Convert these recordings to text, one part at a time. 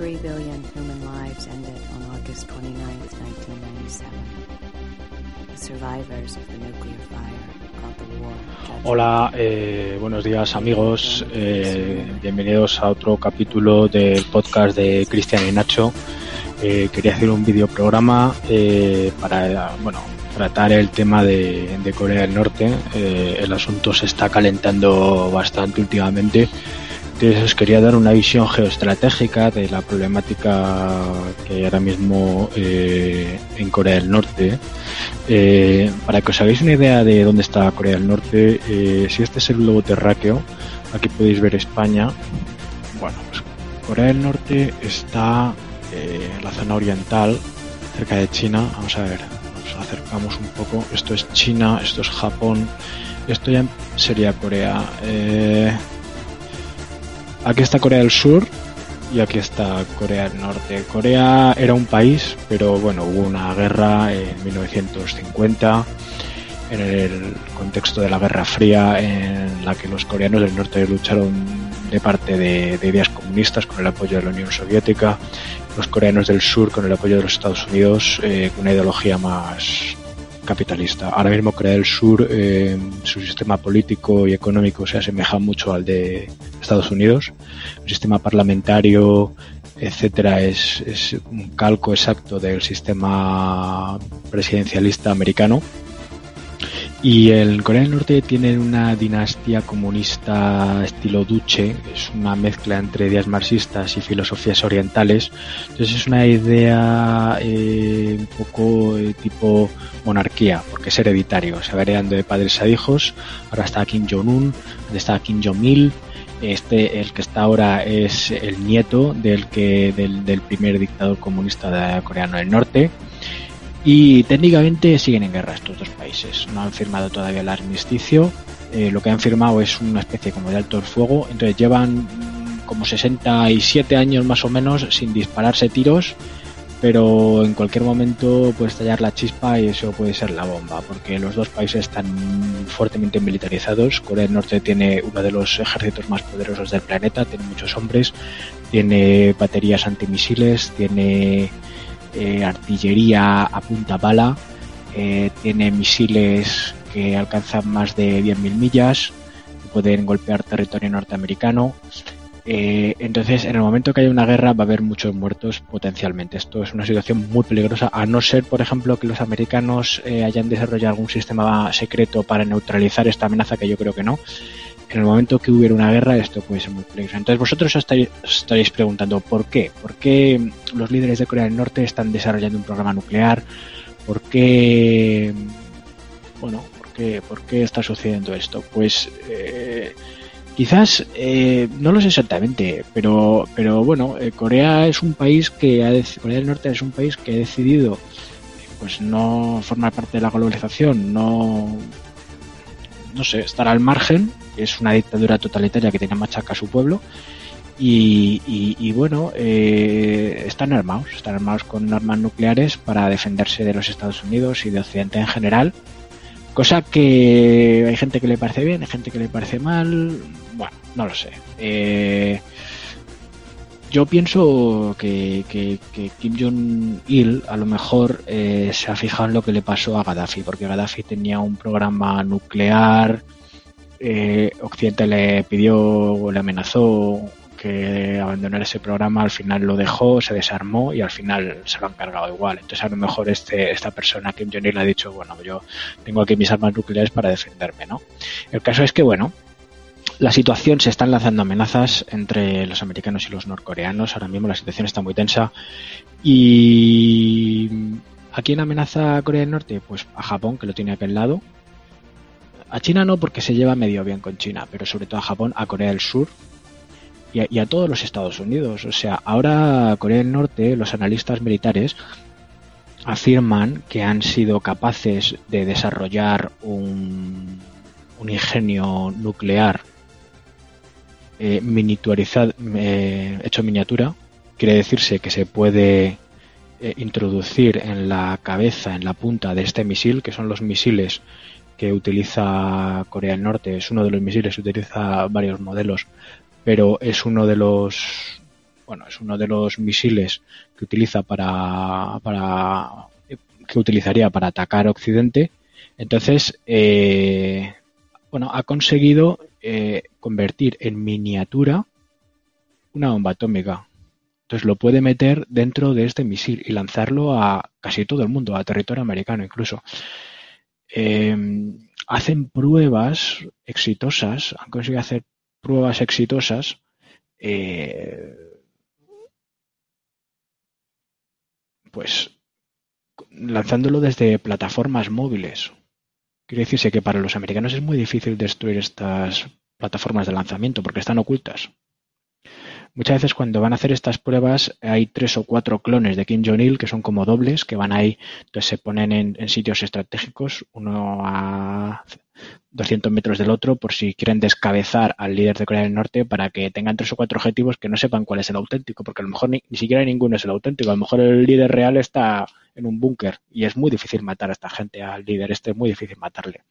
billion human lives ended on August 29, 1997. Hola, eh, buenos días amigos, eh, bienvenidos a otro capítulo del podcast de Cristian y Nacho. Eh, quería hacer un videoprograma para bueno, tratar el tema de Corea del Norte. el asunto se está calentando bastante últimamente os quería dar una visión geoestratégica de la problemática que hay ahora mismo eh, en Corea del Norte. Eh, para que os hagáis una idea de dónde está Corea del Norte, eh, si este es el globo terráqueo, aquí podéis ver España. Bueno, pues Corea del Norte está en la zona oriental, cerca de China. Vamos a ver, nos acercamos un poco. Esto es China, esto es Japón, esto ya sería Corea. Aquí está Corea del Sur y aquí está Corea del Norte. Corea era un país, pero bueno, hubo una guerra en 1950 en el contexto de la Guerra Fría en la que los coreanos del norte lucharon de parte de, de ideas comunistas con el apoyo de la Unión Soviética, los coreanos del sur con el apoyo de los Estados Unidos eh, con una ideología más capitalista. Ahora mismo Corea del Sur, eh, su sistema político y económico se asemeja mucho al de Estados Unidos. El sistema parlamentario, etcétera, es, es un calco exacto del sistema presidencialista americano. Y el Corea del Norte tiene una dinastía comunista estilo Duce, es una mezcla entre ideas marxistas y filosofías orientales. Entonces es una idea eh, un poco eh, tipo monarquía, porque es hereditario, se va heredando de padres a hijos. Ahora está Kim Jong-un, estaba Kim Jong-il, este, el que está ahora es el nieto del que del, del primer dictador comunista de coreano del norte. Y técnicamente siguen en guerra estos dos países. No han firmado todavía el armisticio. Eh, lo que han firmado es una especie como de alto el fuego. Entonces llevan como 67 años más o menos sin dispararse tiros. Pero en cualquier momento puede estallar la chispa y eso puede ser la bomba. Porque los dos países están fuertemente militarizados. Corea del Norte tiene uno de los ejércitos más poderosos del planeta. Tiene muchos hombres. Tiene baterías antimisiles. Tiene eh, artillería a punta bala, eh, tiene misiles que alcanzan más de 10.000 millas, pueden golpear territorio norteamericano. Eh, entonces, en el momento que haya una guerra va a haber muchos muertos potencialmente. Esto es una situación muy peligrosa, a no ser, por ejemplo, que los americanos hayan desarrollado algún sistema secreto para neutralizar esta amenaza, que yo creo que no. En el momento que hubiera una guerra, esto puede ser muy peligroso. Entonces, vosotros os estaréis, estaréis preguntando por qué. ¿Por qué los líderes de Corea del Norte están desarrollando un programa nuclear? ¿Por qué, bueno, por qué, por qué está sucediendo esto? Pues eh, quizás, eh, no lo sé exactamente, pero, pero bueno, eh, Corea es un país que ha, Corea del Norte es un país que ha decidido, pues no formar parte de la globalización, no no sé, estar al margen, es una dictadura totalitaria que tiene machaca a su pueblo, y, bueno, eh, están armados, están armados con armas nucleares para defenderse de los Estados Unidos y de Occidente en general. Cosa que hay gente que le parece bien, hay gente que le parece mal. Bueno, no lo sé. Eh, yo pienso que, Kim Jong-il a lo mejor eh, se ha fijado en lo que le pasó a Gaddafi, porque Gaddafi tenía un programa nuclear. Occidente le pidió o le amenazó que abandonar ese programa, al final lo dejó, se desarmó y al final se lo han cargado igual. Entonces a lo mejor este, esta persona, Kim Jong-il, ha dicho, bueno, yo tengo aquí mis armas nucleares para defenderme, ¿no? El caso es que, bueno, la situación se están lanzando amenazas entre los americanos y los norcoreanos. Ahora mismo la situación está muy tensa. Y ¿a quién amenaza Corea del Norte? Pues a Japón, que lo tiene aquí al lado. A China no, porque se lleva medio bien con China, pero sobre todo a Japón, a Corea del Sur, y a, todos los Estados Unidos. O sea, ahora Corea del Norte, los analistas militares afirman que han sido capaces de desarrollar un, un ingenio nuclear eh, miniaturizado, eh, hecho miniatura. Quiere decirse que se puede eh, introducir en la cabeza, en la punta de este misil, que son los misiles que utiliza Corea del Norte. Es uno de los misiles, utiliza varios modelos pero es uno de los bueno es uno de los misiles que utiliza para, para que utilizaría para atacar Occidente entonces eh, bueno ha conseguido eh, convertir en miniatura una bomba atómica entonces lo puede meter dentro de este misil y lanzarlo a casi todo el mundo a territorio americano incluso eh, hacen pruebas exitosas han conseguido hacer pruebas exitosas, eh, pues lanzándolo desde plataformas móviles. Quiere decirse que para los americanos es muy difícil destruir estas plataformas de lanzamiento porque están ocultas. Muchas veces cuando van a hacer estas pruebas hay tres o cuatro clones de Kim Jong-il que son como dobles, que van ahí, entonces se ponen en, sitios estratégicos, uno a 200 metros del otro, por si quieren descabezar al líder de Corea del Norte para que tengan tres o cuatro objetivos que no sepan cuál es el auténtico, porque a lo mejor ni, siquiera ninguno es el auténtico, a lo mejor el líder real está en un búnker y es muy difícil matar a esta gente, al líder este es muy difícil matarle.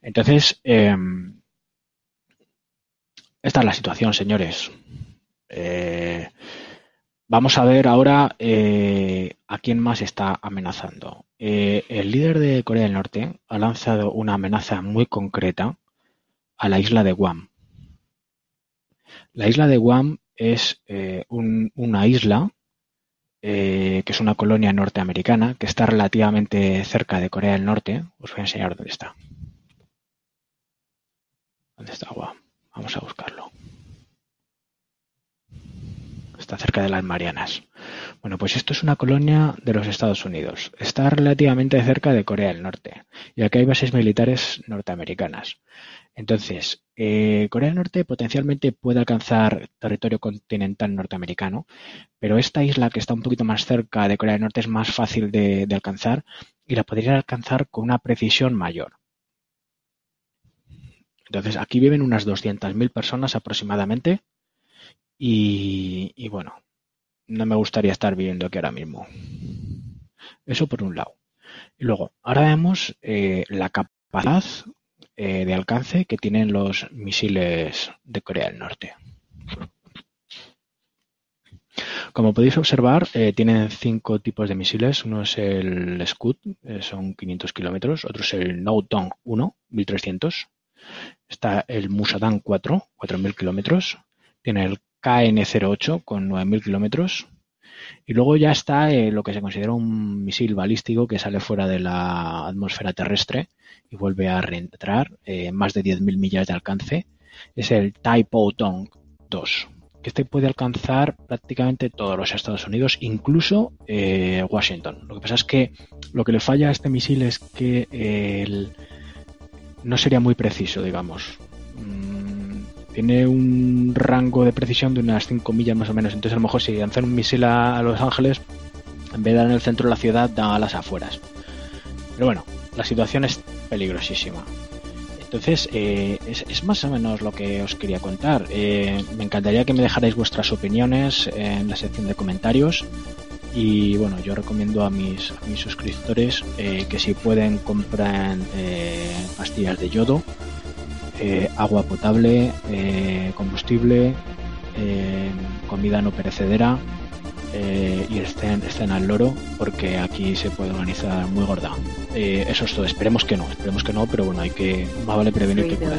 Entonces, em, esta es la situación, señores. Eh, vamos a ver ahora eh, a quién más está amenazando. Eh, el líder de Corea del Norte ha lanzado una amenaza muy concreta a la isla de Guam. La isla de Guam es una isla que es una colonia norteamericana que está relativamente cerca de Corea del Norte. Os voy a enseñar dónde está. ¿Dónde está Guam? Vamos a buscarlo está cerca de las Marianas. Bueno, pues esto es una colonia de los Estados Unidos. Está relativamente cerca de Corea del Norte. Y aquí hay bases militares norteamericanas. Entonces, eh, Corea del Norte potencialmente puede alcanzar territorio continental norteamericano, pero esta isla que está un poquito más cerca de Corea del Norte es más fácil de, de alcanzar y la podría alcanzar con una precisión mayor. Entonces, aquí viven unas 200.000 personas aproximadamente y, bueno, no me gustaría estar viviendo aquí ahora mismo. Eso por un lado. Y luego, ahora vemos eh, la capacidad eh, de alcance que tienen los misiles de Corea del Norte. Como podéis observar, eh, tienen cinco tipos de misiles. Uno es el Scud, son 500 kilómetros. Otro es el Nowtong 1, 1300. Está el Musadan 4, 4000 kilómetros. Tiene el KN-08 con 9.000 kilómetros. Y luego ya está eh, lo que se considera un misil balístico que sale fuera de la atmósfera terrestre y vuelve a reentrar eh, más de 10.000 millas de alcance. Es el Taipei-Tong 2, que este puede alcanzar prácticamente todos los Estados Unidos, incluso eh, Washington. Lo que pasa es que lo que le falla a este misil es que no sería muy preciso, digamos. Tiene un rango de precisión de unas 5 millas más o menos. Entonces, a lo mejor si lanzan un misil a, Los Ángeles, en vez de dar en el centro de la ciudad, da a las afueras. Pero bueno, la situación es peligrosísima. Entonces, eh, es, más o menos lo que os quería contar. Eh, me encantaría que me dejarais vuestras opiniones en la sección de comentarios. Y bueno, yo recomiendo a mis, a mis suscriptores eh, que si pueden compren pastillas de yodo, agua potable, combustible, comida no perecedera eh, y estén, estén al loro porque aquí se puede organizar muy gorda. Eh, eso es todo, esperemos que no, esperemos que no, pero bueno, hay que, más vale prevenir que curar.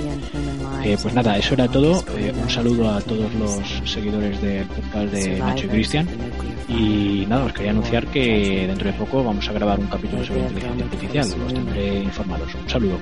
Eh, pues nada, eso era todo. un saludo a todos los seguidores del podcast de Nacho y Cristian. Y nada, os quería anunciar que dentro de poco vamos a grabar un capítulo sobre inteligencia artificial. Os tendré informados. Un saludo.